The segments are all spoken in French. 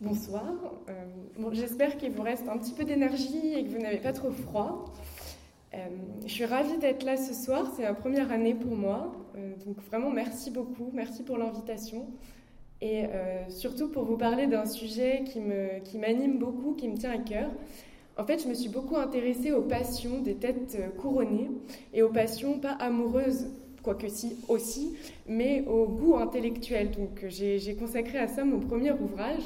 Bonsoir. Euh, bon, J'espère qu'il vous reste un petit peu d'énergie et que vous n'avez pas trop froid. Euh, je suis ravie d'être là ce soir. C'est la première année pour moi. Euh, donc vraiment, merci beaucoup. Merci pour l'invitation. Et surtout pour vous parler d'un sujet qui me- qui m'anime beaucoup, qui me tient à cœur. En fait, je me suis beaucoup intéressée aux passions des têtes couronnées et aux passions pas amoureuses, quoique si aussi, mais au goût intellectuel. Donc j'ai consacré à ça mon premier ouvrage.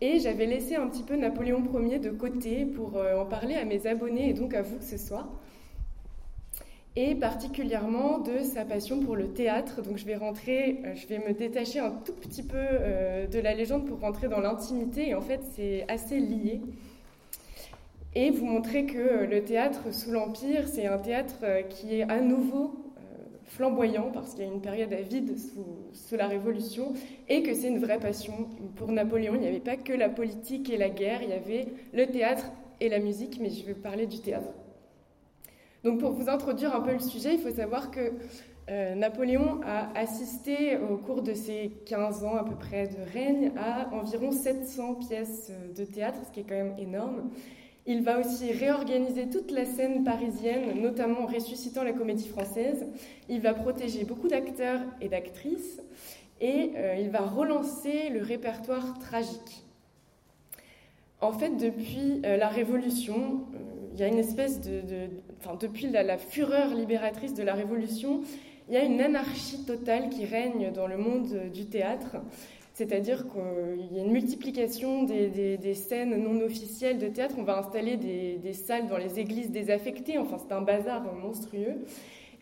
Et j'avais laissé un petit peu Napoléon Ier de côté pour euh, en parler à mes abonnés et donc à vous ce soir. Et particulièrement de sa passion pour le théâtre. Donc je vais rentrer, euh, je vais me détacher un tout petit peu euh, de la légende pour rentrer dans l'intimité. Et en fait, c'est assez lié. Et vous montrer que le théâtre sous l'Empire, c'est un théâtre qui est à nouveau flamboyant parce qu'il y a une période à vide sous, sous la Révolution et que c'est une vraie passion. Pour Napoléon, il n'y avait pas que la politique et la guerre, il y avait le théâtre et la musique, mais je vais parler du théâtre. Donc pour vous introduire un peu le sujet, il faut savoir que euh, Napoléon a assisté au cours de ses 15 ans à peu près de règne à environ 700 pièces euh, de théâtre, ce qui est quand même énorme. Il va aussi réorganiser toute la scène parisienne, notamment en ressuscitant la comédie française. Il va protéger beaucoup d'acteurs et d'actrices et euh, il va relancer le répertoire tragique. En fait, depuis euh, la Révolution, euh, il y a une espèce de... enfin, depuis la, fureur libératrice de la Révolution, il y a une anarchie totale qui règne dans le monde du théâtre. C'est-à-dire qu'il y a une multiplication des, scènes non officielles de théâtre. On va installer des, salles dans les églises désaffectées. Enfin, c'est un bazar monstrueux.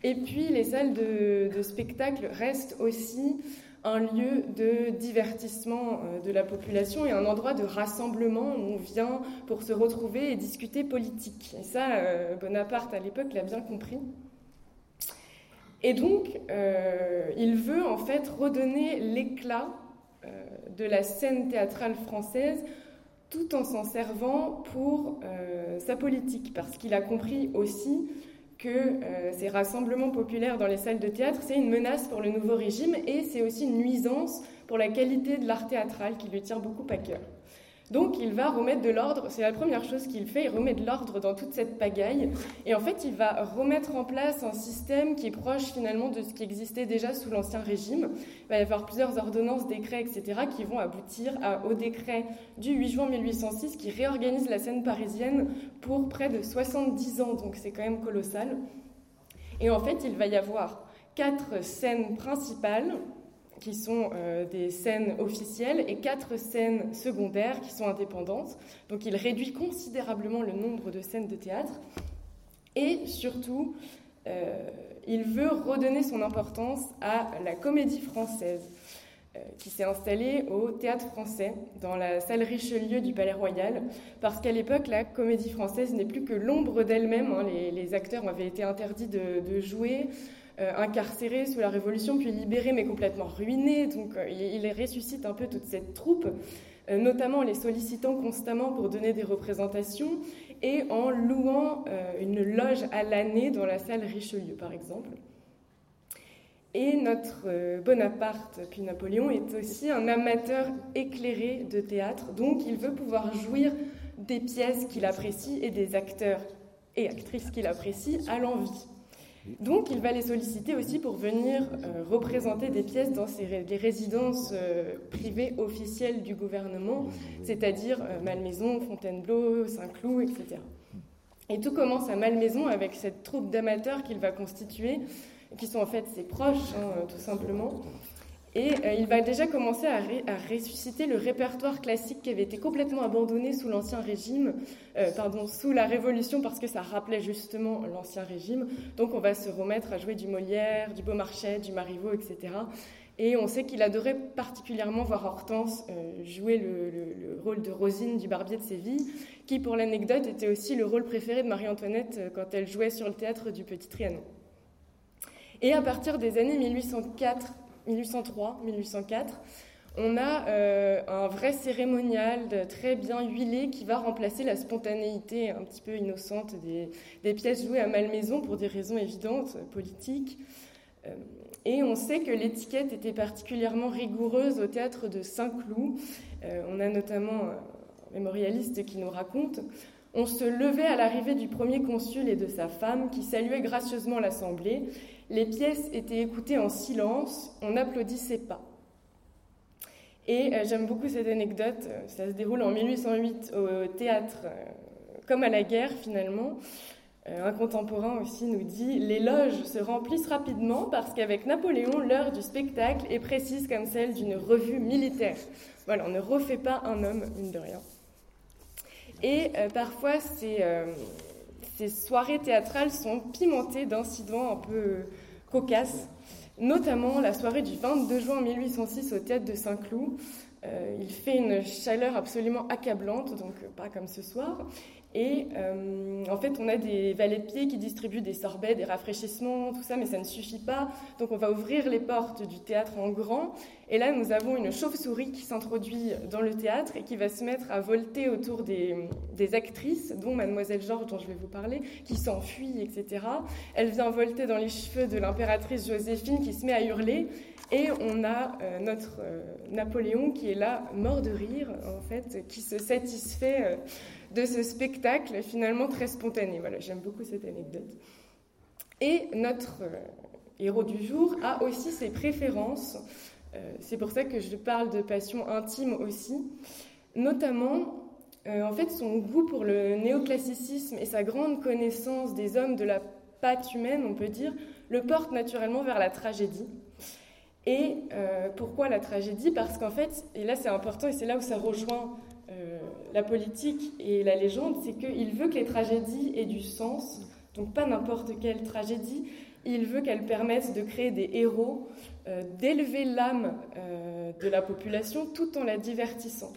Et puis, les salles de, spectacle restent aussi un lieu de divertissement euh, de la population et un endroit de rassemblement où on vient pour se retrouver et discuter politique. Et ça, euh, Bonaparte, à l'époque, l'a bien compris. Et donc, euh, il veut en fait redonner l'éclat de la scène théâtrale française tout en s'en servant pour euh, sa politique, parce qu'il a compris aussi que euh, ces rassemblements populaires dans les salles de théâtre, c'est une menace pour le nouveau régime et c'est aussi une nuisance pour la qualité de l'art théâtral qui lui tient beaucoup à cœur. Donc il va remettre de l'ordre, c'est la première chose qu'il fait, il remet de l'ordre dans toute cette pagaille. Et en fait, il va remettre en place un système qui est proche finalement de ce qui existait déjà sous l'Ancien Régime. Il va y avoir plusieurs ordonnances, décrets, etc., qui vont aboutir au décret du 8 juin 1806 qui réorganise la scène parisienne pour près de 70 ans, donc c'est quand même colossal. Et en fait, il va y avoir quatre scènes principales qui sont euh, des scènes officielles et quatre scènes secondaires qui sont indépendantes. Donc il réduit considérablement le nombre de scènes de théâtre et surtout, euh, il veut redonner son importance à la comédie française euh, qui s'est installée au théâtre français dans la salle Richelieu du Palais Royal parce qu'à l'époque la comédie française n'est plus que l'ombre d'elle-même. hein. Les, acteurs avaient été interdits de, jouer incarcéré sous la Révolution, puis libéré mais complètement ruiné. Donc euh, il, il ressuscite un peu toute cette troupe, euh, notamment en les sollicitant constamment pour donner des représentations et en louant euh, une loge à l'année dans la salle Richelieu, par exemple. Et notre euh, Bonaparte, puis Napoléon, est aussi un amateur éclairé de théâtre, donc il veut pouvoir jouir des pièces qu'il apprécie et des acteurs et actrices qu'il apprécie à l'envie. Donc il va les solliciter aussi pour venir euh, représenter des pièces dans ces les résidences euh, privées officielles du gouvernement, c'est-à-dire euh, Malmaison, Fontainebleau, Saint-Cloud, etc. Et tout commence à Malmaison avec cette troupe d'amateurs qu'il va constituer, qui sont en fait ses proches, hein, tout simplement. Et il va déjà commencer à, ressusciter le répertoire classique qui avait été complètement abandonné sous l'Ancien Régime, pardon, sous la Révolution, parce que ça rappelait justement l'Ancien Régime. Donc on va se remettre à jouer du Molière, du Beaumarchais, du Marivaux, etc. Et on sait qu'il adorait particulièrement voir Hortense euh, jouer le, rôle de Rosine du Barbier de Séville, qui, pour l'anecdote, était aussi le rôle préféré de Marie-Antoinette euh, quand elle jouait sur le théâtre du Petit Trianon. Et à partir des années 1804, 1803, 1804, on a euh, un vrai cérémonial très bien huilé qui va remplacer la spontanéité un petit peu innocente des, pièces jouées à Malmaison pour des raisons évidentes, politiques. Et on sait que l'étiquette était particulièrement rigoureuse au théâtre de Saint-Cloud. Euh, on a notamment un mémorialiste qui nous raconte On se levait à l'arrivée du premier consul et de sa femme qui saluaient gracieusement l'assemblée. Les pièces étaient écoutées en silence, on n'applaudissait pas. Et euh, j'aime beaucoup cette anecdote, ça se déroule en 1808 au théâtre, euh, comme à la guerre finalement. Euh, un contemporain aussi nous dit Les loges se remplissent rapidement parce qu'avec Napoléon, l'heure du spectacle est précise comme celle d'une revue militaire. Voilà, on ne refait pas un homme, mine de rien. Et euh, parfois, euh, ces, soirées théâtrales sont pimentées d'incidents un peu cocasses, notamment la soirée du 22 juin 1806 au théâtre de Saint-Cloud. il fait une chaleur absolument accablante, donc pas comme ce soir. Et euh, en fait, on a des valets de pied qui distribuent des sorbets, des rafraîchissements, tout ça, mais ça ne suffit pas. Donc on va ouvrir les portes du théâtre en grand. Et là, nous avons une chauve-souris qui s'introduit dans le théâtre et qui va se mettre à volter autour des, actrices, dont Mademoiselle Georges, dont je vais vous parler, qui s'enfuit, etc. Elle vient volter dans les cheveux de l'impératrice Joséphine qui se met à hurler. Et on a euh, notre euh, Napoléon qui est là, mort de rire, en fait, qui se satisfait de ce spectacle finalement très spontané. Voilà, j'aime beaucoup cette anecdote. Et notre euh, héros du jour a aussi ses préférences. Euh, c'est pour ça que je parle de passion intime aussi. Notamment, euh, en fait, son goût pour le néoclassicisme et sa grande connaissance des hommes de la pâte humaine, on peut dire, le porte naturellement vers la tragédie. Et pourquoi la tragédie? Parce qu'en fait, et là c'est important et c'est là où ça rejoint euh, la politique et la légende, c'est qu'il veut que les tragédies aient du sens, donc pas n'importe quelle tragédie, il veut qu'elles permettent de créer des héros, euh, d'élever l'âme euh, de la population tout en la divertissant.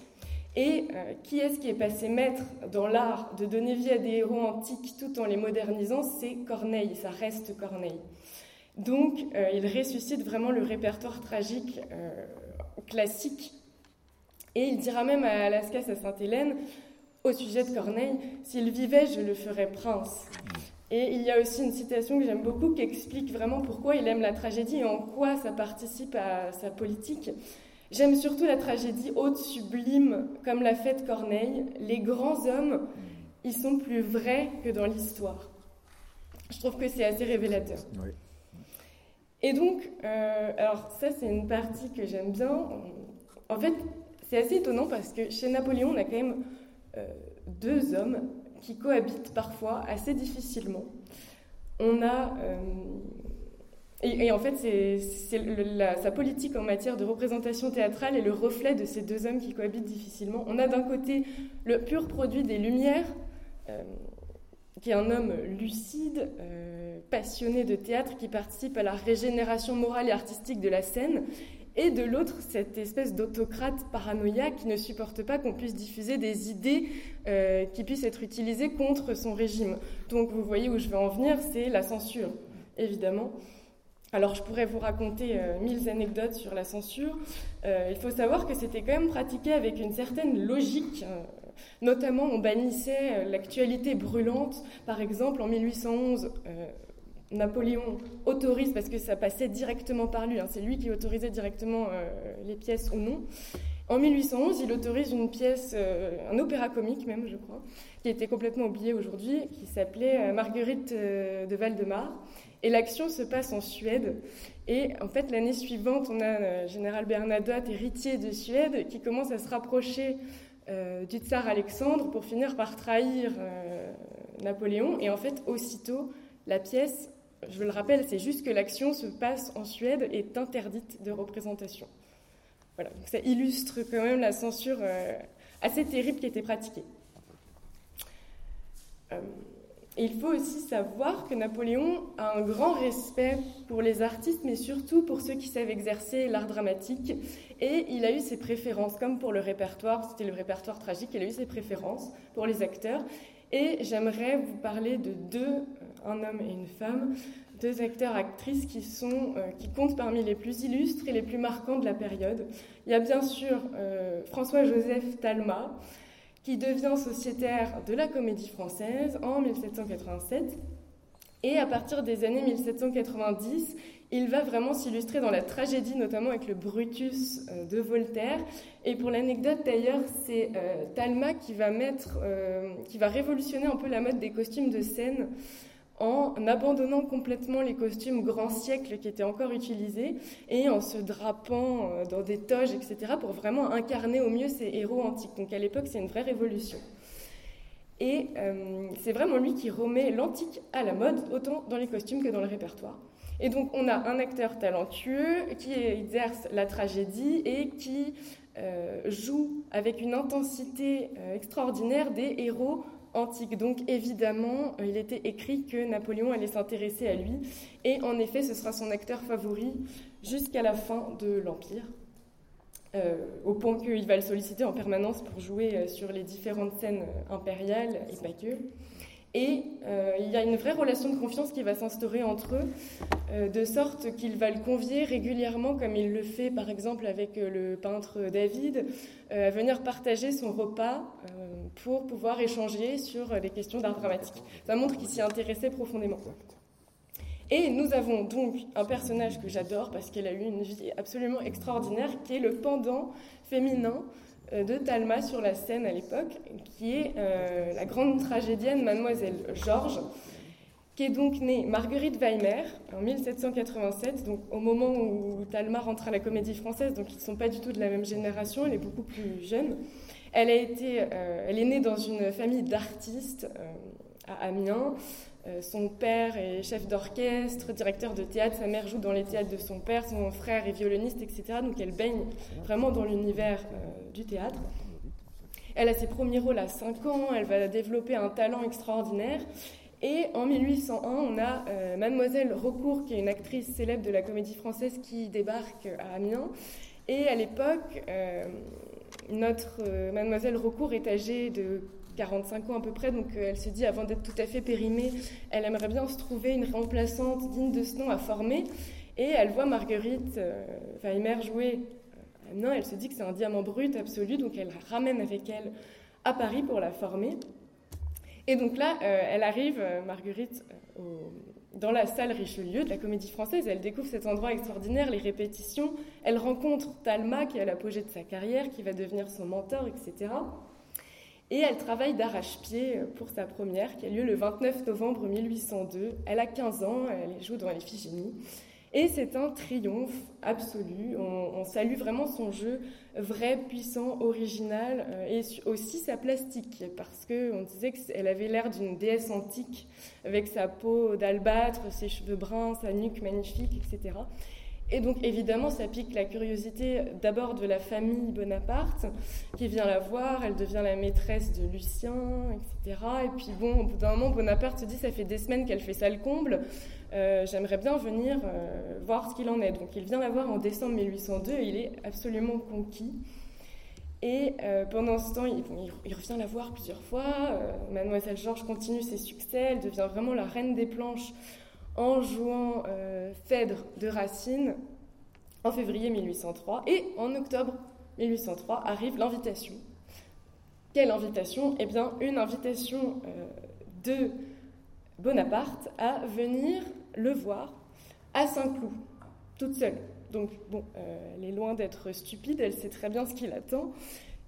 Et qui est-ce qui est passé maître dans l'art de donner vie à des héros antiques tout en les modernisant? C'est Corneille, ça reste Corneille. Donc il ressuscite vraiment le répertoire tragique classique et il dira même à Lascas à Sainte-Hélène, au sujet de Corneille, S'il vivait, je le ferais prince. Et il y a aussi une citation que j'aime beaucoup qui explique vraiment pourquoi il aime la tragédie et en quoi ça participe à sa politique. J'aime surtout la tragédie haute, sublime, comme l'a faite Corneille. Les grands hommes, ils sont plus vrais que dans l'histoire. Je trouve que c'est assez révélateur. Et donc, euh, alors ça c'est une partie que j'aime bien. En fait, c'est assez étonnant parce que chez Napoléon, on a quand même euh, deux hommes qui cohabitent parfois assez difficilement. On a. Euh, et, en fait, sa politique en matière de représentation théâtrale est le reflet de ces deux hommes qui cohabitent difficilement. On a d'un côté le pur produit des Lumières, euh, qui est un homme lucide, passionné de théâtre, qui participe à la régénération morale et artistique de la scène, et de l'autre, cette espèce d'autocrate paranoïaque qui ne supporte pas qu'on puisse diffuser des idées euh, qui puissent être utilisées contre son régime. Donc vous voyez où je veux en venir, c'est la censure, évidemment. Alors je pourrais vous raconter euh, mille anecdotes sur la censure. Euh, il faut savoir que c'était quand même pratiqué avec une certaine logique. Notamment, on bannissait l'actualité brûlante. Par exemple, en 1811, Napoléon autorise, parce que ça passait directement par lui, hein, c'est lui qui autorisait directement euh, les pièces ou non. En 1811, il autorise une pièce, euh, un opéra comique même, je crois, qui était complètement oublié aujourd'hui, qui s'appelait euh, Marguerite de Valdemar. Et l'action se passe en Suède. Et en fait, l'année suivante, on a général Bernadotte, héritier de Suède, qui commence à se rapprocher du tsar Alexandre pour finir par trahir Napoléon. Et en fait, aussitôt, la pièce je le rappelle, c'est juste que l'action se passe en Suède et est interdite de représentation. Voilà, donc ça illustre quand même la censure assez terrible qui était pratiquée. il faut aussi savoir que Napoléon a un grand respect pour les artistes, mais surtout pour ceux qui savent exercer l'art dramatique. Et il a eu ses préférences, comme pour le répertoire, c'était le répertoire tragique, il a eu ses préférences pour les acteurs. Et j'aimerais vous parler de deux, un homme et une femme, deux acteurs-actrices qui, euh, qui comptent parmi les plus illustres et les plus marquants de la période. Il y a bien sûr euh, François-Joseph Talma, qui devient sociétaire de la Comédie Française en 1787. Et à partir des années 1790, il va vraiment s'illustrer dans la tragédie, notamment avec le Brutus euh, de Voltaire. Et pour l'anecdote d'ailleurs, c'est Talma qui va, mettre, qui va révolutionner un peu la mode des costumes de scène en abandonnant complètement les costumes grand siècle qui étaient encore utilisés et en se drapant euh, dans des toges, etc., pour vraiment incarner au mieux ces héros antiques. Donc à l'époque, c'est une vraie révolution. Et euh, c'est vraiment lui qui remet l'antique à la mode, autant dans les costumes que dans le répertoire. Et donc on a un acteur talentueux qui exerce la tragédie et qui euh, joue avec une intensité extraordinaire des héros antique. Donc évidemment, euh, il était écrit que Napoléon allait s'intéresser à lui. Et en effet, ce sera son acteur favori jusqu'à la fin de l'Empire. Euh, au point qu'il va le solliciter en permanence pour jouer euh, sur les différentes scènes impériales et pas que. Et il y a une vraie relation de confiance qui va s'instaurer entre eux, de sorte qu'il va le convier régulièrement, comme il le fait par exemple avec le peintre David, à venir partager son repas pour pouvoir échanger sur les questions d'art dramatique. Ça montre qu'il s'y intéressait profondément. Et nous avons donc un personnage que j'adore parce qu'elle a eu une vie absolument extraordinaire, qui est le pendant féminin euh, de Talma sur la scène à l'époque, qui est euh, la grande tragédienne Mademoiselle Georges, qui est donc née Marguerite Weimer en 1787, donc au moment où Talma rentre à la Comédie Française, donc ils ne sont pas du tout de la même génération, elle est beaucoup plus jeune. Elle, a été, euh, elle est née dans une famille d'artistes euh, à Amiens. Euh, son père est chef d'orchestre, directeur de théâtre, sa mère joue dans les théâtres de son père, son frère est violoniste, etc. Donc elle baigne vraiment dans l'univers du théâtre. Elle a ses premiers rôles à 5 ans, elle va développer un talent extraordinaire. Et en 1801, on a Mademoiselle Recourt, qui est une actrice célèbre de la comédie française, qui débarque à Amiens. Et à l'époque, notre euh, mademoiselle Recourt est âgée de 45 ans à peu près, donc euh, elle se dit, avant d'être tout à fait périmée, elle aimerait bien se trouver une remplaçante digne de ce nom à former. Et elle voit Marguerite euh, Weimer jouer. non, elle se dit que c'est un diamant brut absolu, donc elle ramène avec elle à Paris pour la former. Et donc là, elle arrive, Marguerite, dans la salle Richelieu de la Comédie Française. Elle découvre cet endroit extraordinaire, les répétitions. Elle rencontre Talma, qui est à l'apogée de sa carrière, qui va devenir son mentor, etc. Et elle travaille d'arrache-pied pour sa première, qui a lieu le 29 novembre 1802. Elle a 15 ans, elle joue dans l'Iphigénie. Et c'est un triomphe absolu. On, salue vraiment son jeu vrai, puissant, original euh, et aussi sa plastique parce qu'on disait qu'elle avait l'air d'une déesse antique avec sa peau d'albâtre, ses cheveux bruns, sa nuque magnifique, etc. Et donc évidemment, ça pique la curiosité d'abord de la famille Bonaparte qui vient la voir, elle devient la maîtresse de Lucien, etc. Et puis bon, au bout d'un moment, Bonaparte se dit, ça fait des semaines qu'elle fait ça le comble, euh, j'aimerais bien venir euh, voir ce qu'il en est. Donc il vient la voir en décembre 1802 et il est absolument conquis. Et euh, pendant ce temps, il, il, revient la voir plusieurs fois. Mademoiselle Georges continue ses succès, elle devient vraiment la reine des planches en jouant Phèdre de Racine en février 1803. Et en octobre 1803 arrive l'invitation. Quelle invitation? Eh bien, une invitation de Bonaparte à venir le voir à Saint-Cloud, toute seule. Donc, bon, euh, elle est loin d'être stupide, elle sait très bien ce qui l'attend.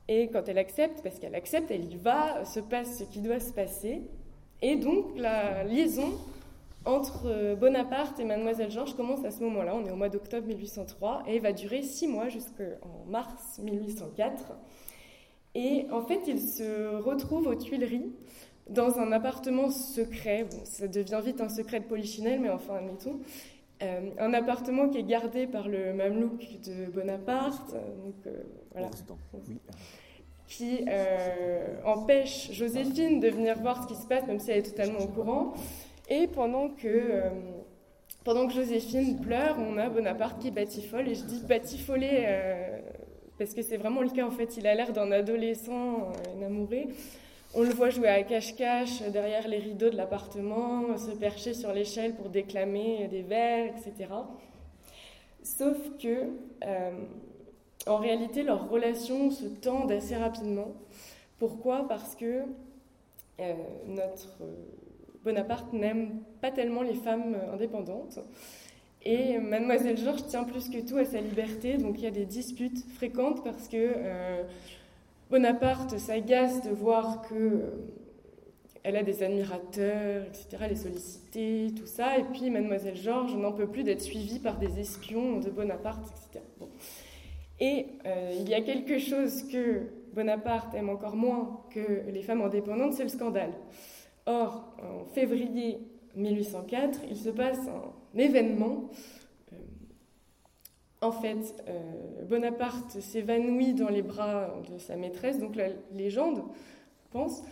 Et quand elle accepte, parce qu'elle accepte, elle y va, se passe ce qui doit se passer. Et donc, la liaison entre Bonaparte et Mademoiselle Georges commence à ce moment-là. On est au mois d'octobre 1803 et va durer six mois jusqu'en mars 1804. Et en fait, ils se retrouvent aux Tuileries dans un appartement secret. Bon, ça devient vite un secret de Polichinelle, mais enfin, admettons. Euh, un appartement qui est gardé par le mamelouk de Bonaparte, donc, voilà, qui empêche Joséphine de venir voir ce qui se passe, même si elle est totalement au courant. Et pendant que pendant que Joséphine pleure, on a Bonaparte qui batifole, et je dis batifoler euh, parce que c'est vraiment le cas en fait. Il a l'air d'un adolescent euh, enamouré. On le voit jouer à cache-cache derrière les rideaux de l'appartement, se percher sur l'échelle pour déclamer des vers, etc. Sauf que, euh, en réalité, leur relation se tend assez rapidement. Pourquoi? Parce que notre Bonaparte n'aime pas tellement les femmes euh, indépendantes. Et mademoiselle Georges tient plus que tout à sa liberté, donc il y a des disputes fréquentes parce que euh, Bonaparte s'agace de voir que euh, elle a des admirateurs, etc., les solliciter, tout ça. Et puis mademoiselle Georges n'en peut plus d'être suivie par des espions de Bonaparte, etc. Et il y a quelque chose que Bonaparte aime encore moins que les femmes indépendantes, c'est le scandale. Or, en février 1804, il se passe un événement. Euh, en fait, euh, Bonaparte s'évanouit dans les bras de sa maîtresse, donc la légende, je pense,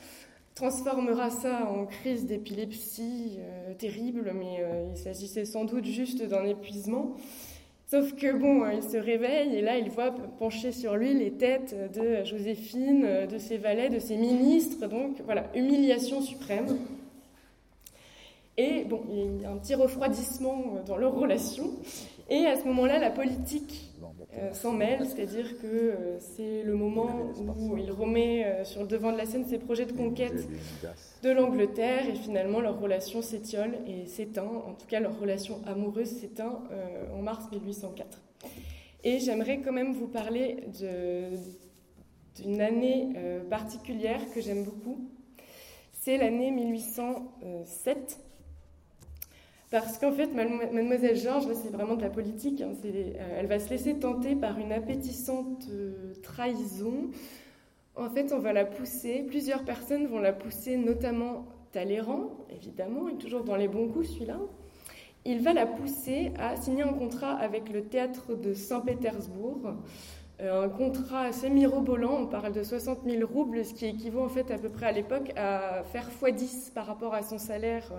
transformera ça en crise d'épilepsie euh, terrible, mais il s'agissait sans doute juste d'un épuisement. Sauf que bon, il se réveille et là, il voit pencher sur lui les têtes de Joséphine, de ses valets, de ses ministres. Donc voilà, humiliation suprême. Et bon, il y a un petit refroidissement dans leur relation. Et à ce moment-là, la politique euh, s'en mêle, c'est-à-dire que euh, c'est le moment où il remet euh, sur le devant de la scène ses projets de conquête de l'Angleterre et finalement leur relation s'étiole et s'éteint, en tout cas leur relation amoureuse s'éteint en mars 1804. Et j'aimerais quand même vous parler d'une année particulière que j'aime beaucoup. C'est l'année 1807 parce qu'en fait, mademoiselle Georges, c'est vraiment de la politique, hein, euh, elle va se laisser tenter par une appétissante euh, trahison. En fait, on va la pousser, plusieurs personnes vont la pousser, notamment Talleyrand, évidemment, et toujours dans les bons coups celui-là. Il va la pousser à signer un contrat avec le théâtre de Saint-Pétersbourg, euh, un contrat assez mirobolant, on parle de 60 000 roubles, ce qui équivaut en fait à peu près à l'époque à faire x10 par rapport à son salaire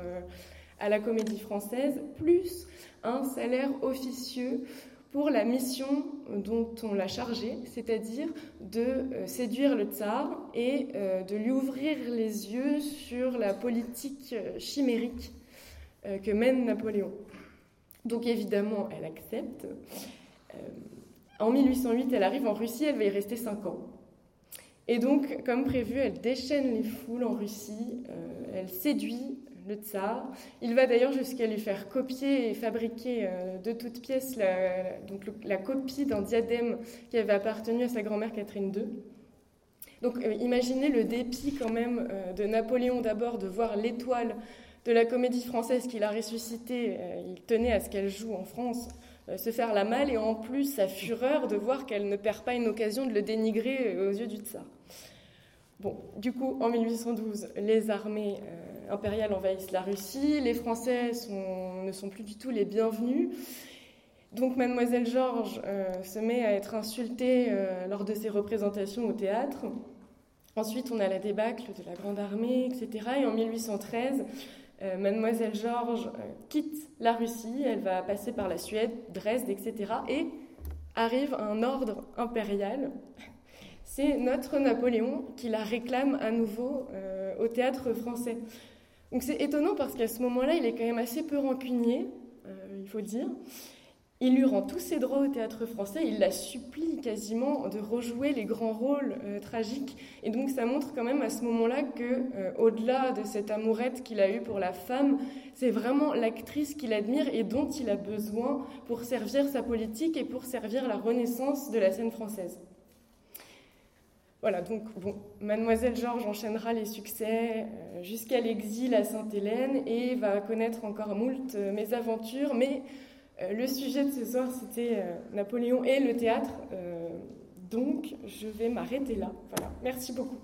à la comédie française, plus un salaire officieux pour la mission dont on l'a chargé, c'est-à-dire de euh, séduire le tsar et euh, de lui ouvrir les yeux sur la politique euh, chimérique que mène Napoléon. Donc évidemment, elle accepte. En 1808, elle arrive en Russie, elle va y rester cinq ans. Et donc, comme prévu, elle déchaîne les foules en Russie, elle séduit le tsar. Il va d'ailleurs jusqu'à lui faire copier et fabriquer euh, de toutes pièces la, donc la copie d'un diadème qui avait appartenu à sa grand-mère Catherine II. Donc euh, imaginez le dépit quand même euh, de Napoléon d'abord de voir l'étoile de la comédie française qu'il a ressuscitée, il tenait à ce qu'elle joue en France, se faire la malle et en plus sa fureur de voir qu'elle ne perd pas une occasion de le dénigrer aux yeux du tsar. Bon, du coup, en 1812, les armées impériales envahissent la Russie, les Français ne sont plus du tout les bienvenus. Donc mademoiselle Georges euh, se met à être insultée euh, lors de ses représentations au théâtre. Ensuite, on a la débâcle de la Grande Armée, etc. Et en 1813, euh, mademoiselle Georges quitte la Russie, elle va passer par la Suède, Dresde, etc. Et arrive un ordre impérial. C'est notre Napoléon qui la réclame à nouveau au théâtre français. Donc c'est étonnant parce qu'à ce moment-là, il est quand même assez peu rancunier, euh, il faut dire. Il lui rend tous ses droits au théâtre français, il la supplie quasiment de rejouer les grands rôles euh, tragiques. Et donc ça montre quand même à ce moment-là que, euh, au-delà de cette amourette qu'il a eue pour la femme, c'est vraiment l'actrice qu'il admire et dont il a besoin pour servir sa politique et pour servir la renaissance de la scène française. Voilà, donc bon, Mademoiselle Georges enchaînera les succès euh, jusqu'à l'exil à Sainte-Hélène et va connaître encore moult euh, mésaventures, mais euh, le sujet de ce soir c'était Napoléon et le théâtre, donc je vais m'arrêter là. Voilà, merci beaucoup.